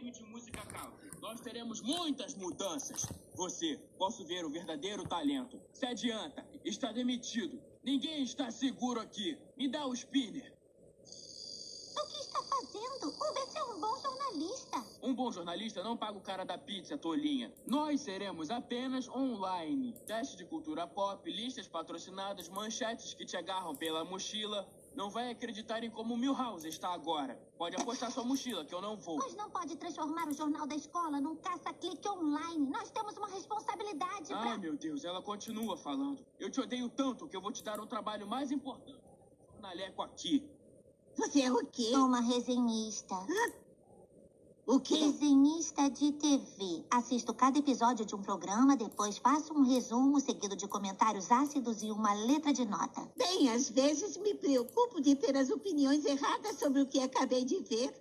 prêmio de música country. Nós teremos muitas mudanças. Você, posso ver o verdadeiro talento. Se adianta, está demitido. Ninguém está seguro aqui. Me dá o spinner. O que está fazendo? O Bess é um bom jornalista. Um bom jornalista não paga o cara da pizza, tolinha. Nós seremos apenas online. Teste de cultura pop, listas patrocinadas, manchetes que te agarram pela mochila. Não vai acreditar em como Milhouse está agora. Pode apostar sua mochila, que eu não vou. Mas não pode transformar o jornal da escola num caça-clique online. Nós temos uma responsabilidade Ai, pra... meu Deus, ela continua falando. Eu te odeio tanto que eu vou te dar um trabalho mais importante. Jornaleco aqui. Você é o quê? Uma resenhista. O quê? Resenhista de TV. Assisto cada episódio de um programa, depois faço um resumo seguido de comentários ácidos e uma letra de nota. Bem, às vezes me preocupo de ter as opiniões erradas sobre o que acabei de ver.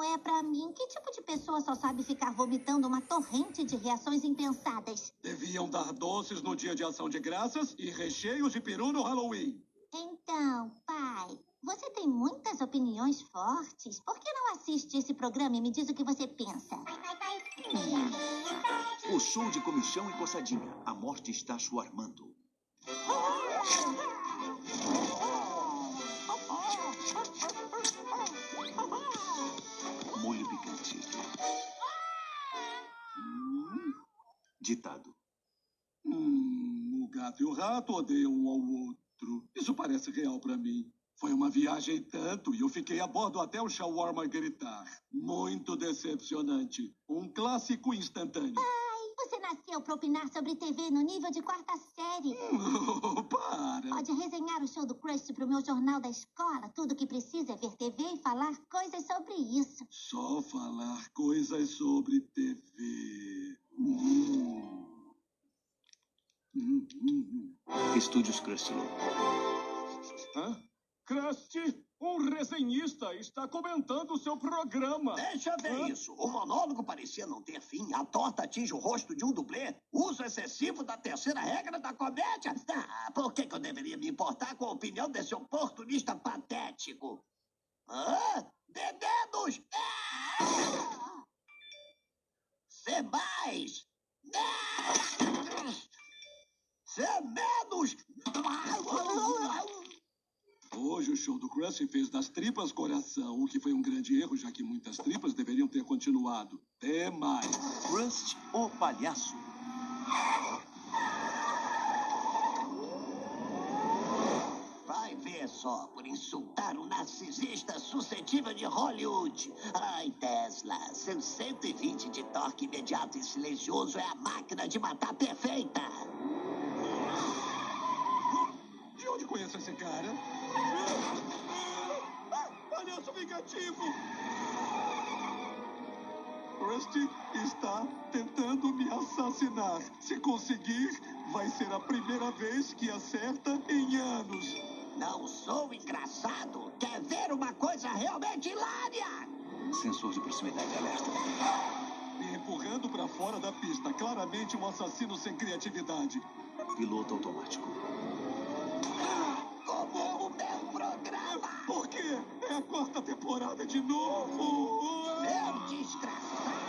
Não é pra mim. Que tipo de pessoa só sabe ficar vomitando uma torrente de reações impensadas? Deviam dar doces no dia de ação de graças e recheios de peru no Halloween. Então, pai, você tem muitas opiniões fortes. Por que não assiste esse programa e me diz o que você pensa? O show de comichão e coçadinha. A morte está chuarmando. Ditado. Hum, o gato e o rato odeiam um ao outro. Isso parece real pra mim. Foi uma viagem tanto e eu fiquei a bordo até o shawarma gritar. Muito decepcionante. Um clássico instantâneo. Você nasceu pra opinar sobre TV no nível de quarta série. Oh, para! Pode resenhar o show do Crush pro meu jornal da escola. Tudo que precisa é ver TV e falar coisas sobre isso. Só falar coisas sobre TV. Estúdios Crustlow. Hã? Krusty, um resenhista está comentando o seu programa. Deixa ver Hã? isso. O monólogo parecia não ter fim. A torta atinge o rosto de um dublê. Uso excessivo da terceira regra da comédia. Ah, por que, que eu deveria me importar com a opinião desse oportunista patético? Hã? Bebedos! Ah! Ser mais! Ser menos! Hoje o show do Krusty fez das tripas coração, o que foi um grande erro, já que muitas tripas deveriam ter continuado. Até mais. Crust, o palhaço. Ver só, por insultar um narcisista suscetível de Hollywood. Ai, Tesla, seu 120 de torque imediato e silencioso é a máquina de matar perfeita. De onde conheço esse cara? Palhaço vingativo! Krusty está tentando me assassinar. Se conseguir, vai ser a primeira vez que acerta em anos. Não sou engraçado. Quer ver uma coisa realmente hilária? Sensor de proximidade alerta. Me empurrando para fora da pista. Claramente um assassino sem criatividade. Piloto automático. Como o meu programa. Por quê? É a quarta temporada de novo! Meu desgraçado.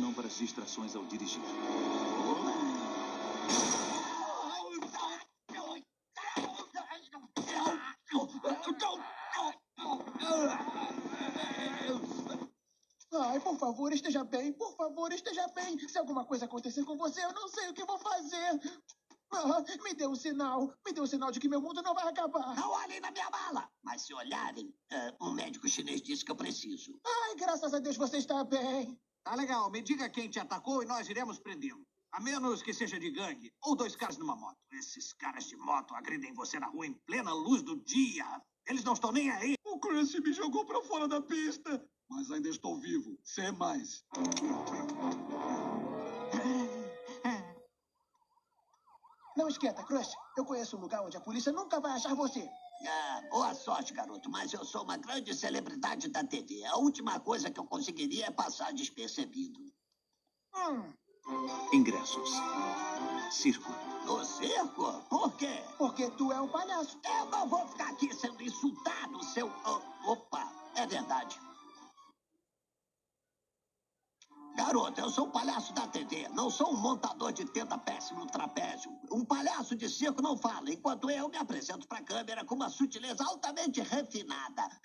Não para as distrações ao dirigir. Ai, por favor, esteja bem. Por favor, esteja bem. Se alguma coisa acontecer com você, eu não sei o que vou fazer. Ah, me dê um sinal. Me dê um sinal de que meu mundo não vai acabar. Não olhem na minha mala. Mas se olharem, ah, um médico chinês disse que eu preciso. Ai, graças a Deus você está bem. Tá legal, me diga quem te atacou e nós iremos prendê-lo. A menos que seja de gangue ou dois caras numa moto. Esses caras de moto agridem você na rua em plena luz do dia. Eles não estão nem aí. O Krusty me jogou para fora da pista. Mas ainda estou vivo. Sem mais. Não esquenta, Crush. Eu conheço um lugar onde a polícia nunca vai achar você. Ah, boa sorte, garoto, mas eu sou uma grande celebridade da TV. A última coisa que eu conseguiria é passar despercebido. Hum, Ingressos. Circo. No circo? Por quê? porque tu é um palhaço. Eu não vou ficar aqui sendo insultado, seu. Oh, opa, é verdade. Garoto, eu sou um palhaço da TV, não sou um montador de tenda péssimo no trapézio. Um palhaço de circo não fala, enquanto eu me apresento pra câmera com uma sutileza altamente refinada.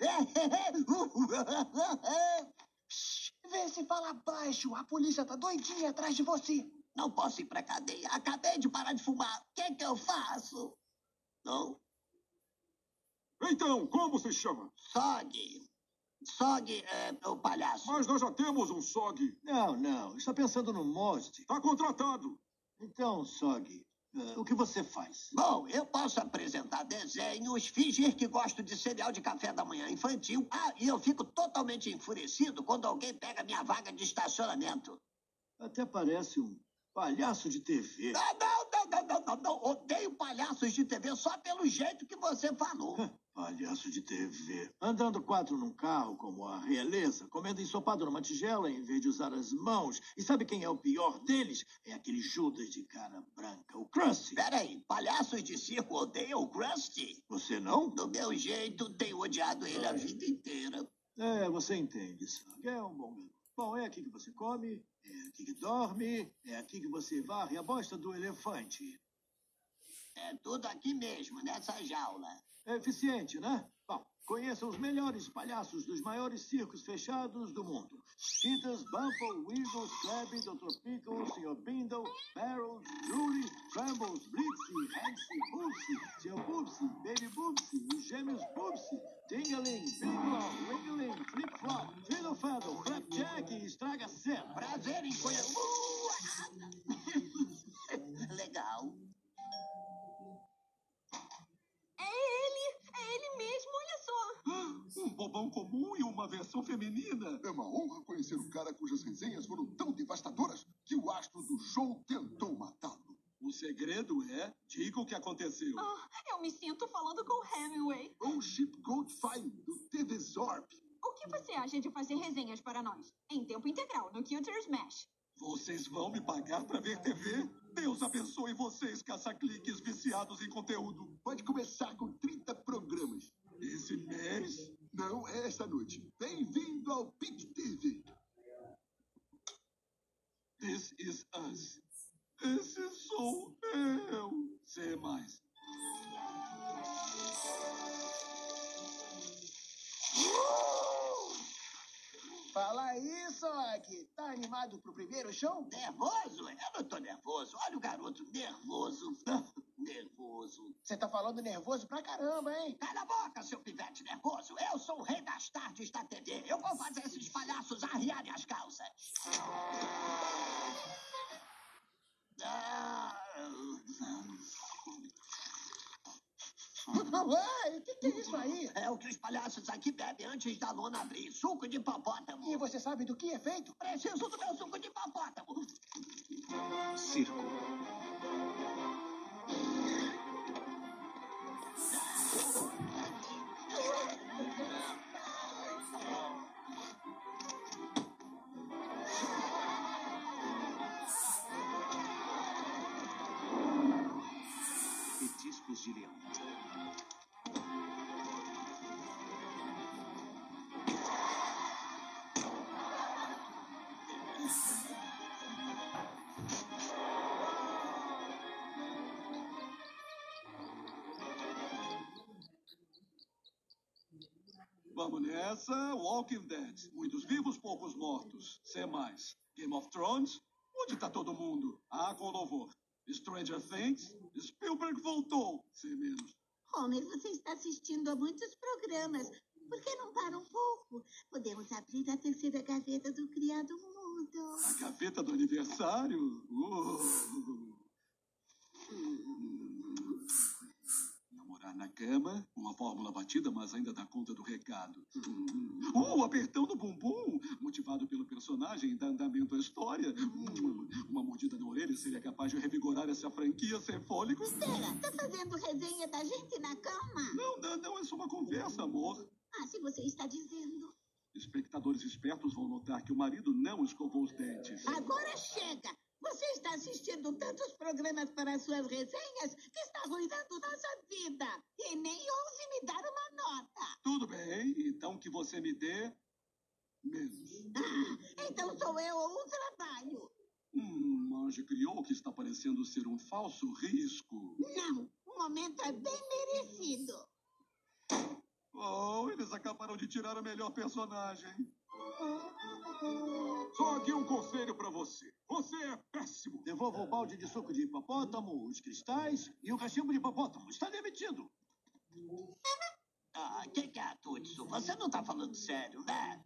Vê se fala baixo. A polícia tá doidinha atrás de você. Não posso ir pra cadeia, acabei de parar de fumar. O que é que eu faço? Não? Então, como se chama? Sog. Sog é o palhaço. Mas nós já temos um SOG. Não, não. Está pensando no Most. Tá contratado. Então, Sog, eh, o que você faz? Bom, eu posso apresentar desenhos, fingir que gosto de cereal de café da manhã infantil. Ah, e eu fico totalmente enfurecido quando alguém pega minha vaga de estacionamento. Até parece um palhaço de TV. Não, não, não, não, não, não, não. Odeio palhaços de TV só pelo jeito que você falou. Palhaço de TV. Andando quatro num carro, como a realeza, comendo ensopado numa tigela em vez de usar as mãos. E sabe quem é o pior deles? É aquele Judas de cara branca, o Krusty. Peraí, palhaços de circo odeiam o Krusty? Você não? Do meu jeito, tenho odiado ele a vida inteira. É, você entende, Sog. É um bom garoto. Bom, é aqui que você come, é aqui que dorme, é aqui que você varre a bosta do elefante. É tudo aqui mesmo, nessa jaula. É eficiente, né? Bom, conheça os melhores palhaços dos maiores circos fechados do mundo. Skitters, Bumble, Weasel, Scrappy, Dr. Pickle, Sr. Bindle, Barrel, Julie, Trambles, Blitzy, Hanksy, Boopsy, Sr. Boopsy, Baby Boopsy, os gêmeos Boopsy, Dingaling, Long, Wiggling, Flip Flop, Fiddle Faddle, Flapjack e Estraga Cena. Prazer em conhecer. É ele! É ele mesmo, olha Um bobão comum e uma versão feminina. É uma honra conhecer um cara cujas resenhas foram tão devastadoras que o astro do show tentou matá-lo. O segredo é, diga o que aconteceu. Ah, eu me sinto falando com Hemingway. Ou Chip Goldfine, do TV Zorb. O que você acha de fazer resenhas para nós? Em tempo integral, no Culture Smash. Vocês vão me pagar pra ver TV? Deus abençoe vocês, caça-cliques viciados em conteúdo. Pode começar com 30 programas. Esse mês? Não é esta noite. Bem-vindo ao Pit TV. This is us. Esse sou eu. Sei mais. Fala aí, Sog. Tá animado pro primeiro show? Nervoso? Eu não tô nervoso. Olha o garoto nervoso. nervoso. Você tá falando nervoso pra caramba, hein? Cala a boca, seu pivete nervoso. Eu sou o rei das tardes da TV. Eu vou fazer esses palhaços arriarem as calças. Ah, Uai, o que, que é isso aí? É o que os palhaços aqui bebem antes da lona abrir. Suco de hipopótamo. E você sabe do que é feito? Preciso do meu suco de hipopótamo. Circo. Vamos nessa. Walking Dead. Muitos vivos, poucos mortos. C mais. Game of Thrones. Onde tá todo mundo? Ah, com louvor. Stranger Things. Spielberg voltou. C menos. Homer, você está assistindo a muitos programas. Por que não para um pouco? Podemos abrir a terceira gaveta do criado mudo. A gaveta do aniversário? Uh. na cama, uma fórmula batida, mas ainda dá conta do recado. Uh, apertão do bumbum, motivado pelo personagem, dá andamento à história. Hum, Uma mordida na orelha seria capaz de revigorar essa franquia sem fôlego. Espera, tá fazendo resenha da gente na cama? Não, não, não, é só uma conversa, amor. Ah, se você está dizendo. Espectadores espertos vão notar que o marido não escovou os dentes. Agora chega! Você está assistindo tantos programas para suas resenhas que está arruinando nossa vida. E nem ouse me dar uma nota. Tudo bem, então que você me dê menos. Ah, então sou eu ou o trabalho. Hum, Marge criou o que está parecendo ser um falso risco. Não, o momento é bem merecido. Oh, eles acabaram de tirar o melhor personagem. Só aqui um conselho pra você. Você é péssimo. Devolva o balde de suco de hipopótamo, os cristais e o cachimbo de hipopótamo. Está demitido. Ah, que que é, Tutsu? Você não tá falando sério, né?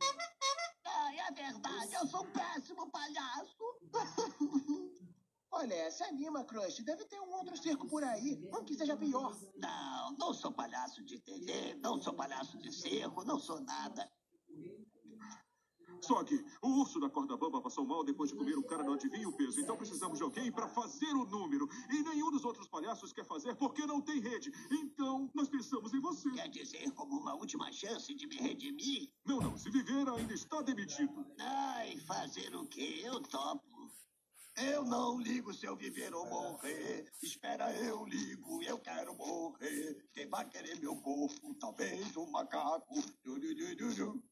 Ah, é verdade, eu sou um péssimo palhaço. Olha, se anima, Crush. Deve ter um outro circo por aí. Um que seja pior. Não, não sou palhaço de TV, não sou palhaço de circo, não sou nada. Que o urso da corda bamba passou mal depois de comer o cara não adivinha o peso. Então precisamos de alguém para fazer o número. E nenhum dos outros palhaços quer fazer porque não tem rede. Então nós pensamos em você. Quer dizer, como uma última chance de me redimir? Não, não. Se viver, ainda está demitido. Ai, fazer o quê? Eu topo. Eu não ligo se eu viver ou morrer. Espera, eu ligo, eu quero morrer. Quem vai querer meu corpo? Talvez um macaco. Du, du, du,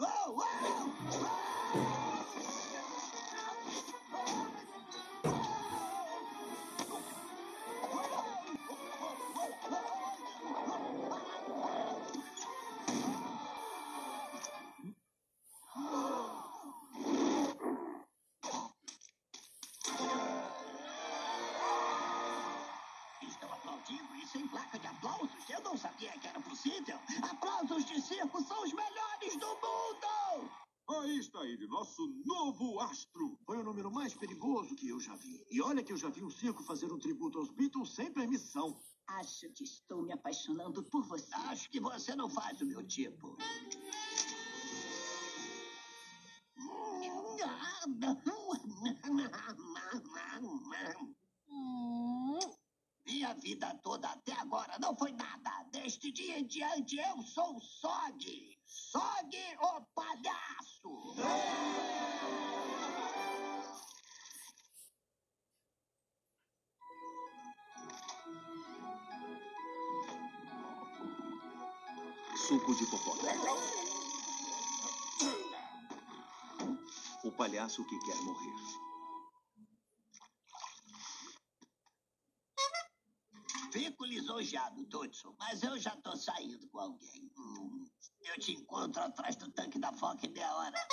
du, du. Uau, nosso novo astro. Foi o número mais perigoso que eu já vi. E olha que eu já vi um circo fazer um tributo aos Beatles sem permissão. Acho que estou me apaixonando por você. Acho que você não faz o meu tipo. Minha vida toda até agora não foi nada. Deste dia em diante eu sou o Sog. Sog Suco de hipopótamo. O palhaço que quer morrer. Fico lisonjeado, Tutsu, mas eu já tô saindo com alguém. Hum, eu te encontro atrás do tanque da Foca em meia hora.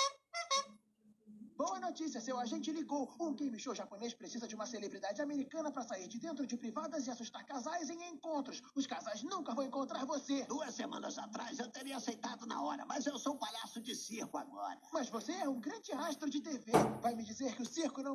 Boa notícia, seu agente ligou. Um game show japonês precisa de uma celebridade americana para sair de dentro de privadas e assustar casais em encontros. Os casais nunca vão encontrar você. Duas semanas atrás eu teria aceitado na hora, mas eu sou um palhaço de circo agora. Mas você é um grande astro de TV. Vai me dizer que o circo não